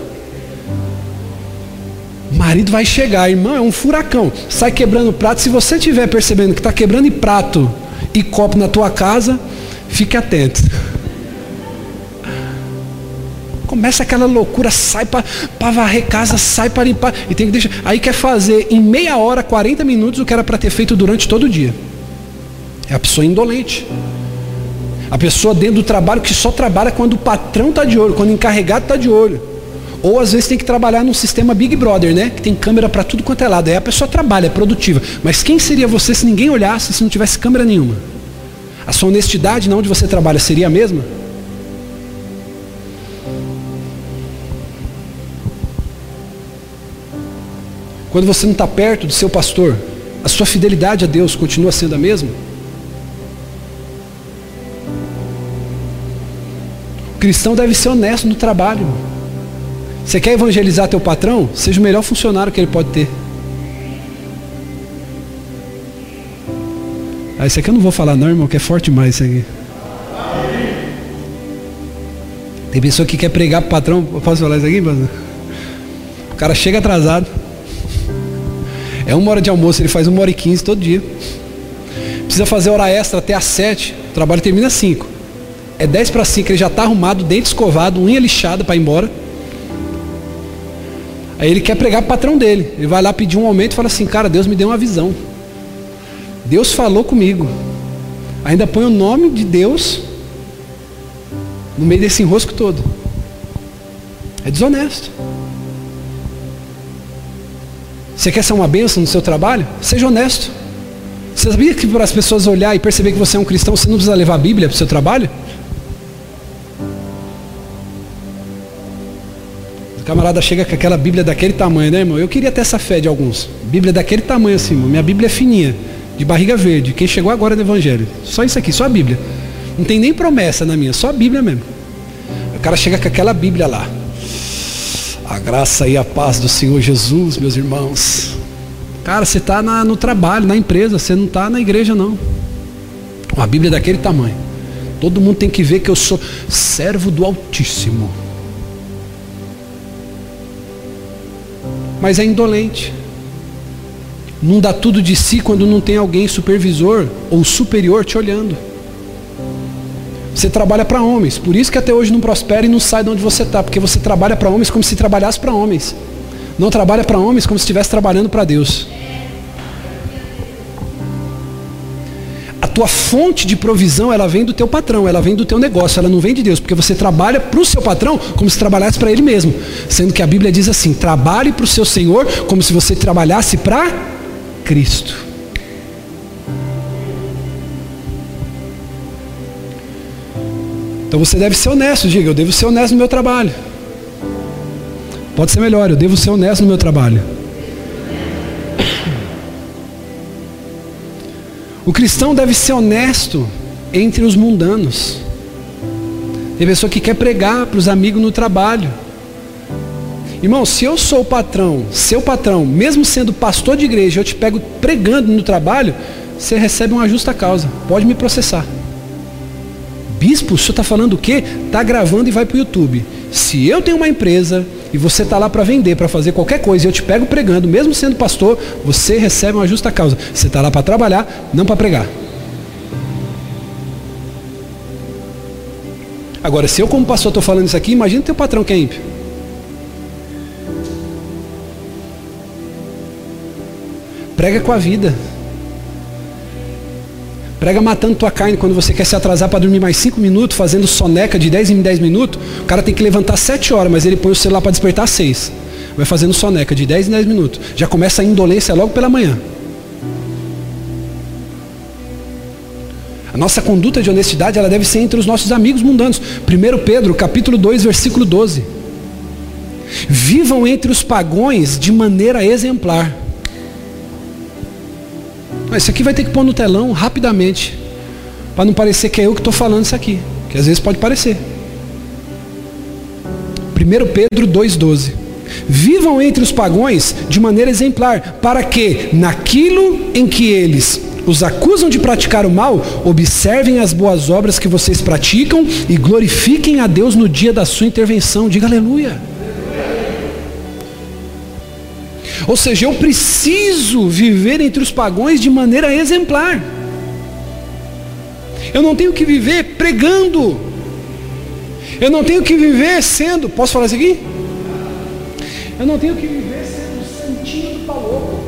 O marido vai chegar, irmão, é um furacão. Sai quebrando prato. Se você estiver percebendo que está quebrando prato e copo na tua casa, fique atento. Começa aquela loucura, sai para varrer casa, sai para limpar. E tem que deixar. Aí quer fazer em meia hora, 40 minutos, o que era para ter feito durante todo o dia. É a pessoa indolente. A pessoa dentro do trabalho que só trabalha quando o patrão está de olho, quando o encarregado está de olho. Ou às vezes tem que trabalhar num sistema Big Brother, né? Que tem câmera para tudo quanto é lado. Aí a pessoa trabalha, é produtiva. Mas quem seria você se ninguém olhasse, se não tivesse câmera nenhuma? A sua honestidade na onde você trabalha seria a mesma? Quando você não está perto do seu pastor, a sua fidelidade a Deus continua sendo a mesma? Cristão deve ser honesto no trabalho. Você quer evangelizar teu patrão? Seja o melhor funcionário que ele pode ter. Ah, isso aqui eu não vou falar não, irmão, que é forte demais isso aqui. Tem pessoa que quer pregar pro patrão. Posso falar isso aqui, pastor? O cara chega atrasado. É uma hora de almoço, ele faz uma hora e quinze todo dia. Precisa fazer hora extra até às sete. O trabalho termina às cinco. É 10 para 5, ele já está arrumado, dente escovado, unha lixada para ir embora. Aí ele quer pregar para o patrão dele. Ele vai lá pedir um aumento e fala assim: Cara, Deus me deu uma visão. Deus falou comigo. Ainda põe o nome de Deus no meio desse enrosco todo. É desonesto. Você quer ser uma bênção no seu trabalho? Seja honesto. Você sabia que para as pessoas olhar e perceber que você é um cristão, você não precisa levar a Bíblia para o seu trabalho? Camarada chega com aquela Bíblia daquele tamanho, né, irmão? Eu queria ter essa fé de alguns. Bíblia daquele tamanho assim, irmão. Minha Bíblia é fininha, de barriga verde. Quem chegou agora no Evangelho. Só isso aqui, só a Bíblia. Não tem nem promessa na minha, só a Bíblia mesmo. O cara chega com aquela Bíblia lá. A graça e a paz do Senhor Jesus, meus irmãos. Cara, você está no trabalho, na empresa, você não está na igreja, não. Uma Bíblia daquele tamanho. Todo mundo tem que ver que eu sou servo do Altíssimo. Mas é indolente. Não dá tudo de si quando não tem alguém supervisor ou superior te olhando. Você trabalha para homens, por isso que até hoje não prospera e não sai de onde você está, porque você trabalha para homens como se trabalhasse para homens. Não trabalha para homens como se estivesse trabalhando para Deus. Tua fonte de provisão, ela vem do teu patrão, ela vem do teu negócio, ela não vem de Deus, porque você trabalha para o seu patrão como se trabalhasse para ele mesmo. Sendo que a Bíblia diz assim: trabalhe para o seu Senhor como se você trabalhasse para Cristo. Então você deve ser honesto, diga, eu devo ser honesto no meu trabalho. Pode ser melhor, eu devo ser honesto no meu trabalho. O cristão deve ser honesto entre os mundanos. Tem pessoa que quer pregar para os amigos no trabalho. Irmão, se eu sou o patrão, seu patrão, mesmo sendo pastor de igreja, eu te pego pregando no trabalho, você recebe uma justa causa. Pode me processar. Bispo, o senhor está falando o quê? Está gravando e vai para o YouTube. Se eu tenho uma empresa e você está lá para vender, para fazer qualquer coisa, e eu te pego pregando, mesmo sendo pastor, você recebe uma justa causa. Você está lá para trabalhar, não para pregar. Agora, se eu como pastor estou falando isso aqui, imagina teu patrão que é ímpio. Prega com a vida. Prega matando tua carne quando você quer se atrasar para dormir mais 5 minutos, fazendo soneca de 10 em 10 minutos. O cara tem que levantar 7 horas, mas ele põe o celular para despertar 6. Vai fazendo soneca de 10 em 10 minutos. Já começa a indolência logo pela manhã. A nossa conduta de honestidade ela deve ser entre os nossos amigos mundanos. 1 Pedro, capítulo 2, versículo 12. Vivam entre os pagões de maneira exemplar isso aqui vai ter que pôr no telão rapidamente. Para não parecer que é eu que estou falando isso aqui. Que às vezes pode parecer. 1 Pedro 2,12. Vivam entre os pagões de maneira exemplar, para que, naquilo em que eles os acusam de praticar o mal, observem as boas obras que vocês praticam e glorifiquem a Deus no dia da sua intervenção. Diga aleluia. Ou seja, eu preciso viver entre os pagões de maneira exemplar. Eu não tenho que viver pregando. Eu não tenho que viver sendo. Posso falar isso aqui? Eu não tenho que viver sendo santinho do paloco.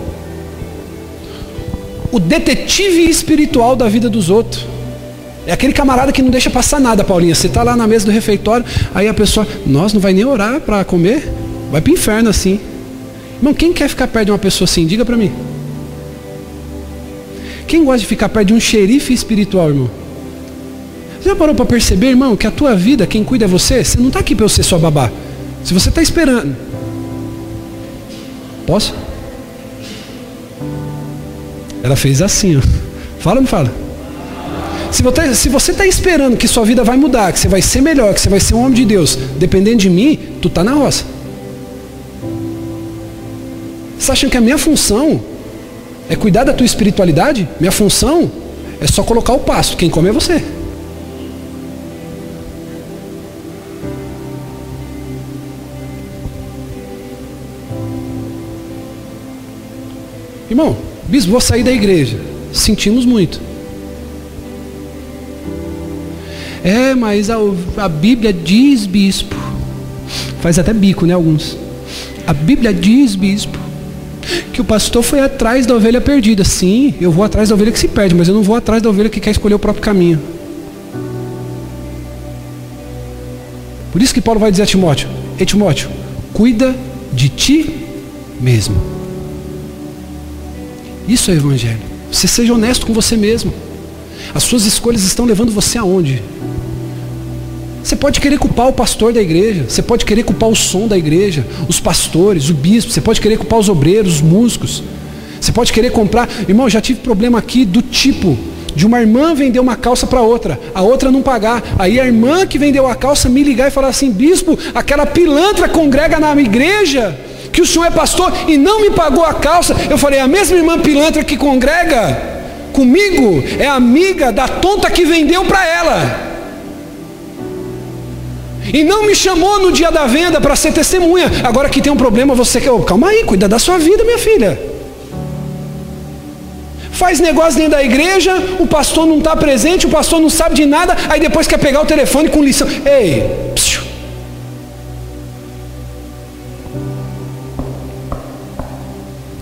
O detetive espiritual da vida dos outros. É aquele camarada que não deixa passar nada, Paulinha. Você está lá na mesa do refeitório, aí a pessoa, nós não vai nem orar para comer? Vai para o inferno assim. Irmão, quem quer ficar perto de uma pessoa assim? Diga para mim. Quem gosta de ficar perto de um xerife espiritual, irmão? Você já parou para perceber, irmão, que a tua vida, quem cuida é você? Você não está aqui para eu ser sua babá. Se você está esperando. Posso? Ela fez assim, ó. Fala ou não fala? Se você está esperando que sua vida vai mudar, que você vai ser melhor, que você vai ser um homem de Deus, dependendo de mim, tu está na roça. Você acha que a minha função é cuidar da tua espiritualidade? Minha função é só colocar o pasto. Quem come é você. Irmão, bispo, vou sair da igreja. Sentimos muito. É, mas a, a Bíblia diz, bispo. Faz até bico, né? Alguns. A Bíblia diz, bispo, que o pastor foi atrás da ovelha perdida. Sim, eu vou atrás da ovelha que se perde, mas eu não vou atrás da ovelha que quer escolher o próprio caminho. Por isso que Paulo vai dizer a Timóteo: Ei Timóteo, cuida de ti mesmo. Isso é o Evangelho. Você seja honesto com você mesmo. As suas escolhas estão levando você aonde? Você pode querer culpar o pastor da igreja, você pode querer culpar o som da igreja, os pastores, o bispo, você pode querer culpar os obreiros, os músicos. Você pode querer comprar. Irmão, já tive problema aqui do tipo de uma irmã vender uma calça para outra, a outra não pagar. Aí a irmã que vendeu a calça me ligar e falar assim: Bispo, aquela pilantra congrega na igreja, que o senhor é pastor e não me pagou a calça. Eu falei: A mesma irmã pilantra que congrega comigo é amiga da tonta que vendeu para ela. E não me chamou no dia da venda para ser testemunha. Agora que tem um problema, você quer. Oh, calma aí, cuida da sua vida, minha filha faz negócio dentro da igreja, o pastor não está presente, o pastor não sabe de nada, aí depois quer pegar o telefone com lição. Ei, psiu.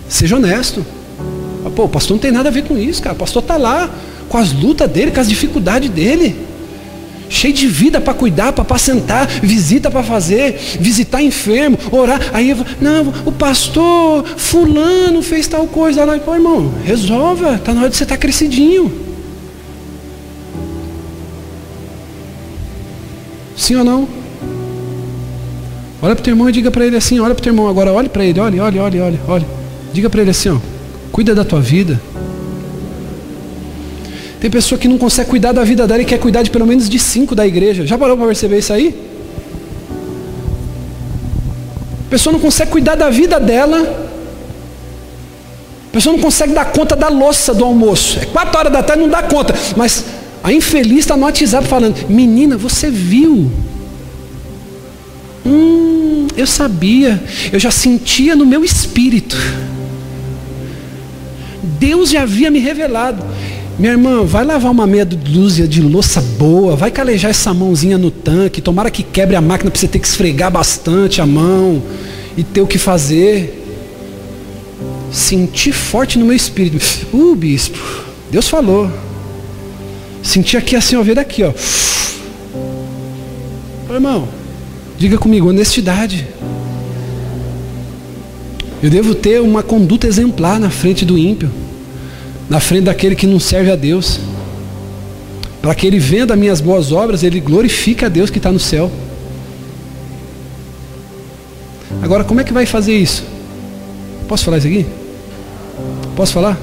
seja honesto. Pô, o pastor não tem nada a ver com isso, cara. O pastor está lá com as lutas dele, com as dificuldades dele cheio de vida para cuidar, para apacentar, visita para fazer, visitar enfermo, orar. Aí, não, o pastor fulano fez tal coisa lá. Pô, irmão, resolva, está na hora de você estar tá crescidinho. Sim ou não? Olha para o teu irmão e diga para ele assim, olha para o teu irmão agora, olhe para ele, olhe, olhe, olhe, olhe, olhe. Diga para ele assim, ó, cuida da tua vida. Tem pessoa que não consegue cuidar da vida dela e quer cuidar de pelo menos de cinco da igreja. Já parou para perceber isso aí? A pessoa não consegue cuidar da vida dela. A pessoa não consegue dar conta da louça do almoço. É quatro horas da tarde, não dá conta. Mas a infeliz está no WhatsApp falando: Menina, você viu? Hum, eu sabia. Eu já sentia no meu espírito. Deus já havia me revelado. Minha irmã, vai lavar uma meia dúzia de louça boa, vai calejar essa mãozinha no tanque, tomara que quebre a máquina para você ter que esfregar bastante a mão e ter o que fazer. Senti forte no meu espírito. Uh, bispo, Deus falou. Senti aqui assim, ó, ver daqui, ó. Ô, irmão, diga comigo, honestidade. Eu devo ter uma conduta exemplar na frente do ímpio na frente daquele que não serve a Deus. Para que ele venda minhas boas obras, ele glorifica a Deus que está no céu. Agora, como é que vai fazer isso? Posso falar isso aqui? Posso falar?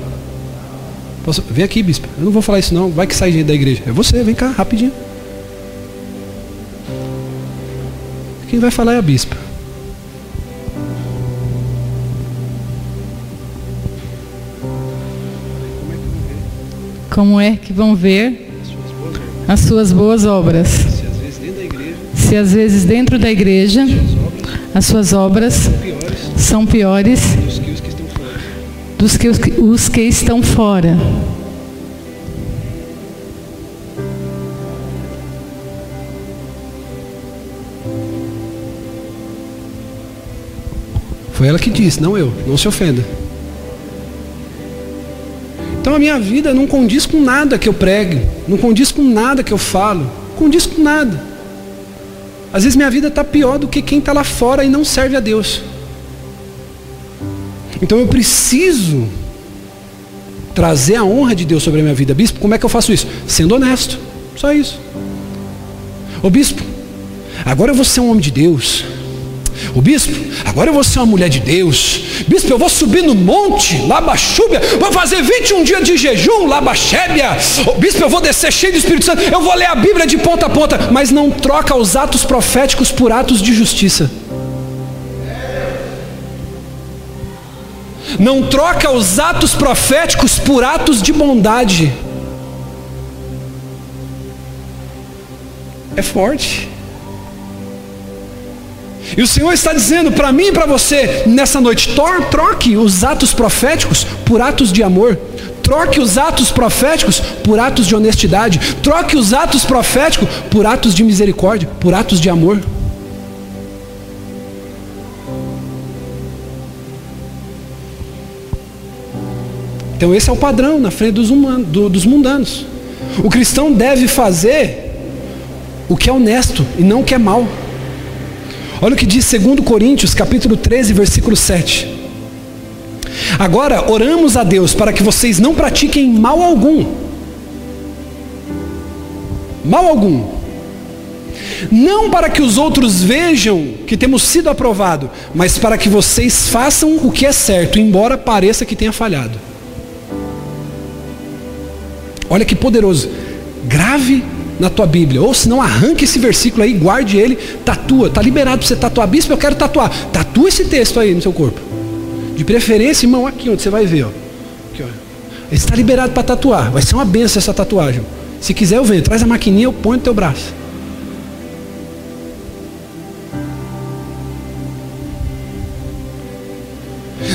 Posso? Vem aqui, bispo. Eu não vou falar isso não. Vai que sai gente da igreja. É você, vem cá, rapidinho. Quem vai falar é a bispa. Como é que vão ver as suas boas obras. Se às vezes dentro da igreja as suas obras são piores dos que os que estão fora. Foi ela que disse, não eu. Não se ofenda. Então a minha vida não condiz com nada que eu pregue, não condiz com nada que eu falo, não condiz com nada. Às vezes minha vida está pior do que quem está lá fora e não serve a Deus. Então eu preciso trazer a honra de Deus sobre a minha vida. Bispo, como é que eu faço isso? Sendo honesto. Só isso. Ô bispo, agora eu vou ser um homem de Deus. O bispo, agora eu vou ser uma mulher de Deus. Bispo, eu vou subir no monte, Labaxúbia, vou fazer 21 dias de jejum, Labaxébia. O bispo, eu vou descer cheio do Espírito Santo, eu vou ler a Bíblia de ponta a ponta, mas não troca os atos proféticos por atos de justiça. Não troca os atos proféticos por atos de bondade. É forte. E o Senhor está dizendo para mim e para você nessa noite: troque os atos proféticos por atos de amor. Troque os atos proféticos por atos de honestidade. Troque os atos proféticos por atos de misericórdia, por atos de amor. Então esse é o padrão na frente dos, humanos, do, dos mundanos. O cristão deve fazer o que é honesto e não o que é mal. Olha o que diz 2 Coríntios, capítulo 13, versículo 7. Agora oramos a Deus para que vocês não pratiquem mal algum. Mal algum. Não para que os outros vejam que temos sido aprovado, mas para que vocês façam o que é certo, embora pareça que tenha falhado. Olha que poderoso. Grave na tua Bíblia. Ou se não, arranque esse versículo aí, guarde ele, tatua. Está liberado para você tatuar. Bispo, eu quero tatuar. Tatua esse texto aí no seu corpo. De preferência, irmão, aqui onde você vai ver. Ó. Aqui, ó. Ele está liberado para tatuar. Vai ser uma benção essa tatuagem. Se quiser, eu venho. Traz a maquininha, eu ponho no teu braço.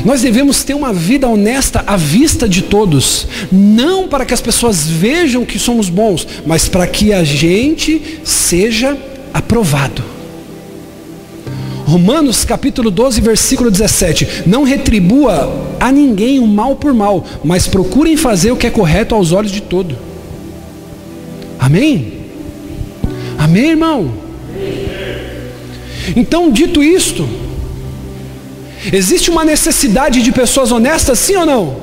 Nós devemos ter uma vida honesta à vista de todos, não para que as pessoas vejam que somos bons, mas para que a gente seja aprovado. Romanos capítulo 12, versículo 17: Não retribua a ninguém o mal por mal, mas procurem fazer o que é correto aos olhos de todo. Amém? Amém, irmão? Então, dito isto, Existe uma necessidade de pessoas honestas, sim ou não?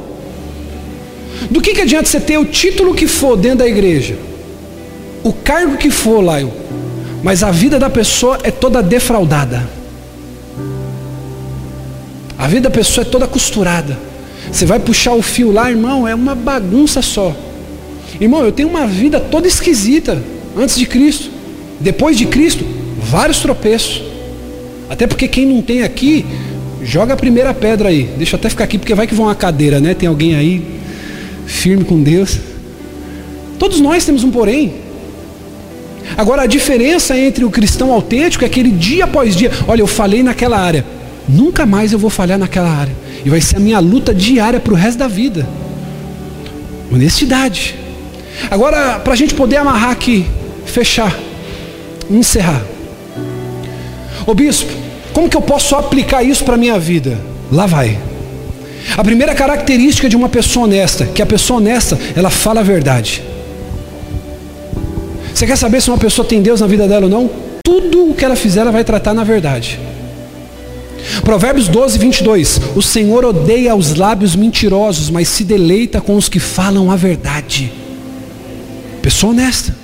Do que, que adianta você ter o título que for dentro da igreja, o cargo que for lá, mas a vida da pessoa é toda defraudada. A vida da pessoa é toda costurada. Você vai puxar o fio lá, irmão, é uma bagunça só. Irmão, eu tenho uma vida toda esquisita antes de Cristo. Depois de Cristo, vários tropeços. Até porque quem não tem aqui Joga a primeira pedra aí. Deixa eu até ficar aqui, porque vai que vão uma cadeira, né? Tem alguém aí firme com Deus. Todos nós temos um porém. Agora a diferença entre o cristão autêntico é aquele dia após dia. Olha, eu falei naquela área. Nunca mais eu vou falhar naquela área. E vai ser a minha luta diária para o resto da vida. Honestidade. Agora, para a gente poder amarrar aqui, fechar, encerrar. Ô bispo, como que eu posso aplicar isso para a minha vida? Lá vai. A primeira característica de uma pessoa honesta, que a pessoa honesta, ela fala a verdade. Você quer saber se uma pessoa tem Deus na vida dela ou não? Tudo o que ela fizer, ela vai tratar na verdade. Provérbios 12, 22. O Senhor odeia os lábios mentirosos, mas se deleita com os que falam a verdade. Pessoa honesta.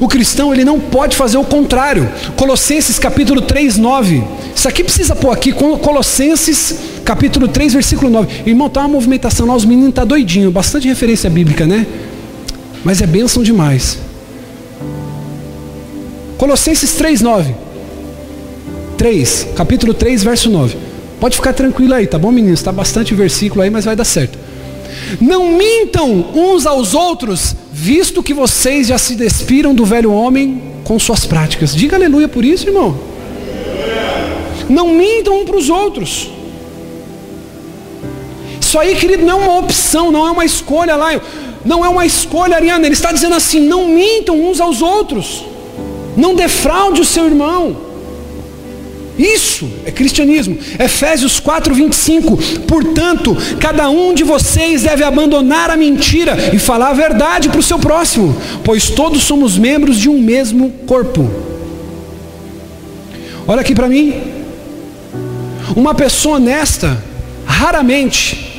O cristão ele não pode fazer o contrário. Colossenses capítulo 3, 9. Isso aqui precisa pôr aqui, Colossenses capítulo 3, versículo 9. Irmão, tá uma movimentação lá, os meninos estão tá doidinho, bastante referência bíblica, né? Mas é bênção demais. Colossenses 3, 9. 3, capítulo 3, verso 9. Pode ficar tranquilo aí, tá bom, meninos? Está bastante versículo aí, mas vai dar certo. Não mintam uns aos outros, visto que vocês já se despiram do velho homem com suas práticas. Diga aleluia por isso, irmão. Não mintam um para os outros. Isso aí, querido, não é uma opção, não é uma escolha lá. Não é uma escolha, Ariana. Ele está dizendo assim: não mintam uns aos outros. Não defraude o seu irmão. Isso é cristianismo. Efésios 4, 25. Portanto, cada um de vocês deve abandonar a mentira e falar a verdade para o seu próximo, pois todos somos membros de um mesmo corpo. Olha aqui para mim. Uma pessoa honesta, raramente,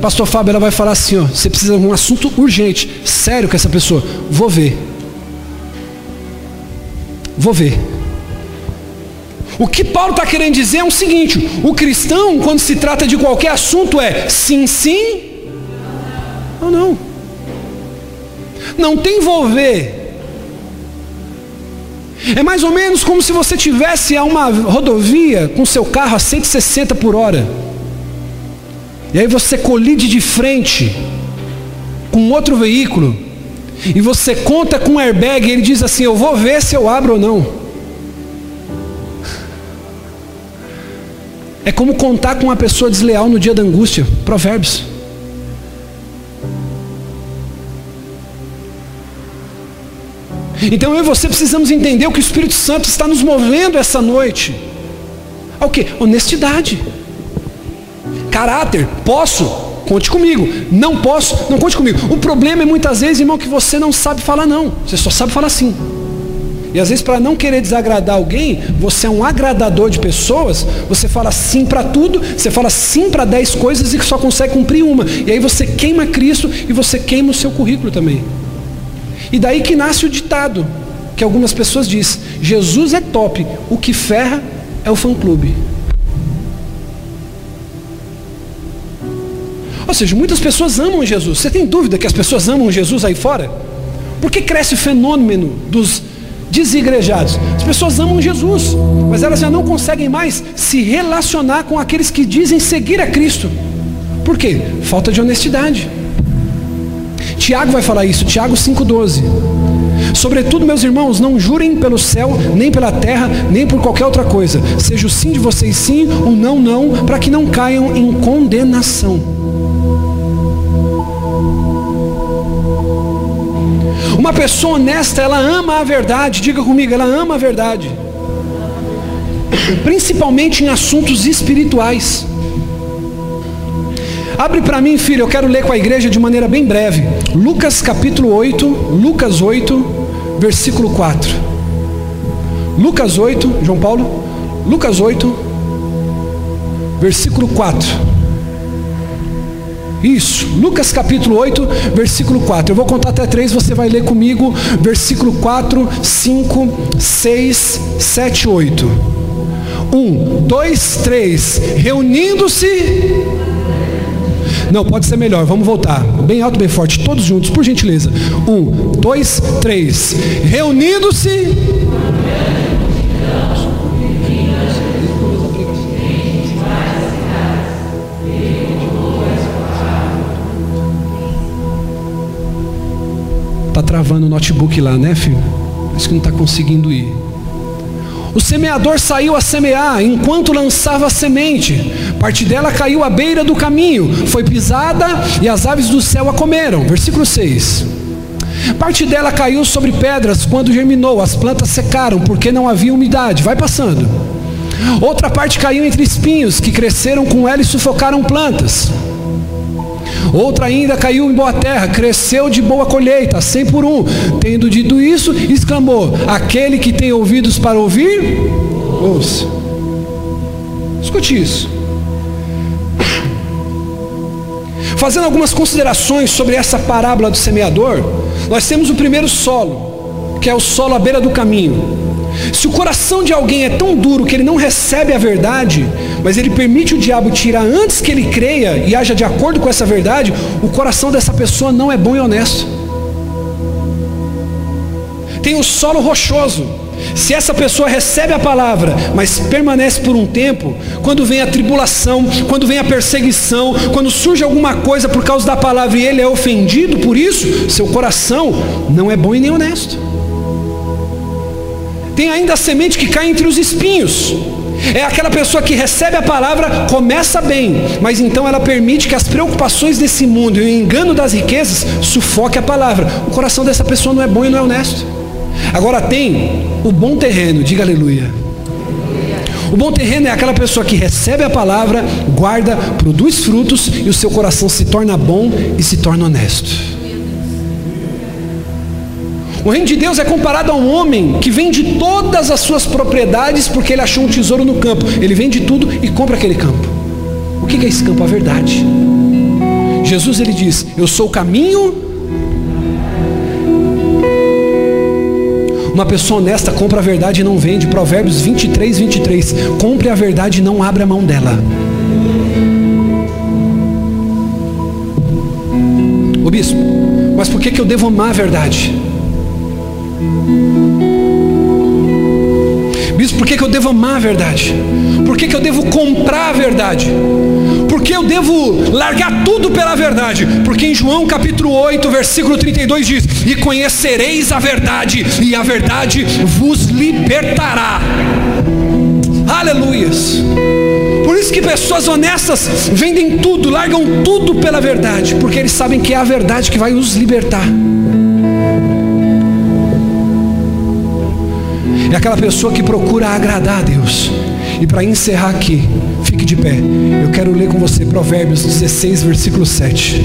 Pastor Fábio, ela vai falar assim: ó, você precisa de um assunto urgente, sério com essa pessoa. Vou ver. Vou ver. O que Paulo está querendo dizer é o seguinte: o cristão, quando se trata de qualquer assunto, é sim, sim ou não. Não tem envolver. É mais ou menos como se você tivesse a uma rodovia com seu carro a 160 por hora. E aí você colide de frente com outro veículo. E você conta com um airbag e ele diz assim: Eu vou ver se eu abro ou não. É como contar com uma pessoa desleal no dia da angústia. Provérbios. Então eu e você precisamos entender o que o Espírito Santo está nos movendo essa noite. Ao que? Honestidade. Caráter. Posso? Conte comigo. Não posso? Não conte comigo. O problema é muitas vezes, irmão, que você não sabe falar não. Você só sabe falar sim. E às vezes, para não querer desagradar alguém, você é um agradador de pessoas, você fala sim para tudo, você fala sim para dez coisas e só consegue cumprir uma. E aí você queima Cristo e você queima o seu currículo também. E daí que nasce o ditado, que algumas pessoas dizem: Jesus é top, o que ferra é o fã-clube. Ou seja, muitas pessoas amam Jesus. Você tem dúvida que as pessoas amam Jesus aí fora? Por que cresce o fenômeno dos desigrejados? As pessoas amam Jesus, mas elas já não conseguem mais se relacionar com aqueles que dizem seguir a Cristo. Por quê? Falta de honestidade. Tiago vai falar isso, Tiago 5,12. Sobretudo, meus irmãos, não jurem pelo céu, nem pela terra, nem por qualquer outra coisa. Seja o sim de vocês sim, o não, não, para que não caiam em condenação. Uma pessoa honesta, ela ama a verdade. Diga comigo, ela ama a verdade. Principalmente em assuntos espirituais. Abre para mim, filho, eu quero ler com a igreja de maneira bem breve. Lucas capítulo 8, Lucas 8, versículo 4. Lucas 8, João Paulo, Lucas 8, versículo 4. Isso, Lucas capítulo 8, versículo 4. Eu vou contar até 3, você vai ler comigo, versículo 4, 5, 6, 7, 8. 1, 2, 3. Reunindo-se. Não, pode ser melhor, vamos voltar. Bem alto, bem forte, todos juntos, por gentileza. 1, 2, 3. Reunindo-se. Está travando o notebook lá, né, filho? Por isso que não está conseguindo ir. O semeador saiu a semear enquanto lançava a semente. Parte dela caiu à beira do caminho, foi pisada e as aves do céu a comeram. Versículo 6. Parte dela caiu sobre pedras quando germinou, as plantas secaram porque não havia umidade. Vai passando. Outra parte caiu entre espinhos que cresceram com ela e sufocaram plantas. Outra ainda caiu em boa terra, cresceu de boa colheita, cem por um. Tendo dito isso, exclamou: Aquele que tem ouvidos para ouvir, ouça. Escute isso. Fazendo algumas considerações sobre essa parábola do semeador, nós temos o primeiro solo, que é o solo à beira do caminho. Se o coração de alguém é tão duro que ele não recebe a verdade, mas ele permite o diabo tirar antes que ele creia e haja de acordo com essa verdade, o coração dessa pessoa não é bom e honesto. Tem o solo rochoso. Se essa pessoa recebe a palavra, mas permanece por um tempo, quando vem a tribulação, quando vem a perseguição, quando surge alguma coisa por causa da palavra e ele é ofendido por isso, seu coração não é bom e nem honesto. Tem ainda a semente que cai entre os espinhos. É aquela pessoa que recebe a palavra, começa bem, mas então ela permite que as preocupações desse mundo e o engano das riquezas sufoque a palavra. O coração dessa pessoa não é bom e não é honesto. Agora tem o bom terreno, diga aleluia. O bom terreno é aquela pessoa que recebe a palavra, guarda, produz frutos e o seu coração se torna bom e se torna honesto. O reino de Deus é comparado a um homem que vende todas as suas propriedades porque ele achou um tesouro no campo. Ele vende tudo e compra aquele campo. O que é esse campo? A verdade. Jesus ele diz: Eu sou o caminho. Uma pessoa honesta compra a verdade e não vende. Provérbios 23, 23. Compre a verdade e não abra a mão dela. O bispo, mas por que, que eu devo amar a verdade? Bispo, por que, que eu devo amar a verdade? Por que, que eu devo comprar a verdade? Por que eu devo largar tudo pela verdade? Porque em João capítulo 8, versículo 32 diz: E conhecereis a verdade, e a verdade vos libertará. Aleluias. Por isso que pessoas honestas vendem tudo, largam tudo pela verdade, porque eles sabem que é a verdade que vai os libertar. É aquela pessoa que procura agradar a Deus. E para encerrar aqui, fique de pé. Eu quero ler com você Provérbios 16, versículo 7.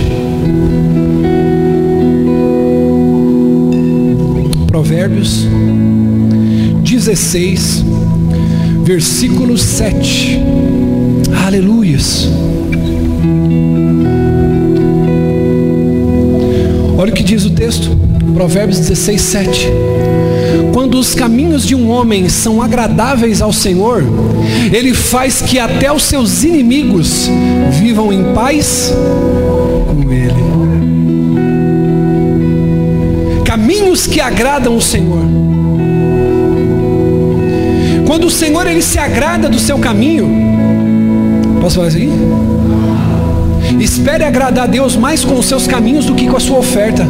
Provérbios 16, versículo 7. Aleluias. Olha o que diz o texto, Provérbios 16, 7. Quando os caminhos de um homem são agradáveis ao Senhor, ele faz que até os seus inimigos vivam em paz com ele. Caminhos que agradam o Senhor. Quando o Senhor ele se agrada do seu caminho, posso falar aqui? Espere agradar a Deus mais com os seus caminhos do que com a sua oferta.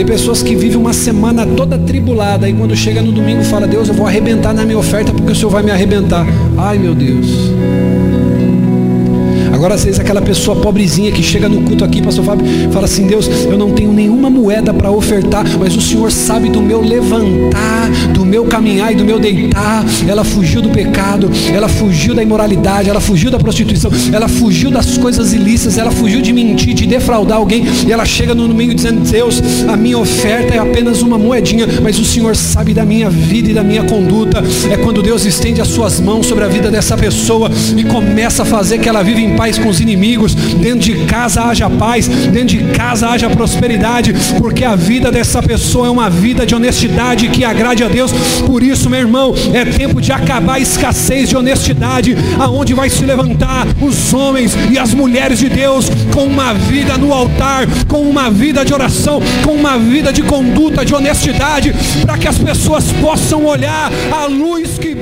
Tem pessoas que vivem uma semana toda tribulada e quando chega no domingo fala: Deus, eu vou arrebentar na minha oferta porque o Senhor vai me arrebentar. Ai meu Deus. Agora, às vezes, aquela pessoa pobrezinha que chega no culto aqui, pastor Fábio, fala assim: Deus, eu não tenho nenhuma moeda para ofertar, mas o Senhor sabe do meu levantar, do meu caminhar e do meu deitar. Ela fugiu do pecado, ela fugiu da imoralidade, ela fugiu da prostituição, ela fugiu das coisas ilícitas, ela fugiu de mentir, de defraudar alguém, e ela chega no domingo dizendo: Deus, a minha oferta é apenas uma moedinha, mas o Senhor sabe da minha vida e da minha conduta. É quando Deus estende as suas mãos sobre a vida dessa pessoa e começa a fazer que ela vive em paz paz com os inimigos, dentro de casa haja paz, dentro de casa haja prosperidade, porque a vida dessa pessoa é uma vida de honestidade que agrade a Deus. Por isso, meu irmão, é tempo de acabar a escassez de honestidade, aonde vai se levantar os homens e as mulheres de Deus com uma vida no altar, com uma vida de oração, com uma vida de conduta, de honestidade, para que as pessoas possam olhar a luz que.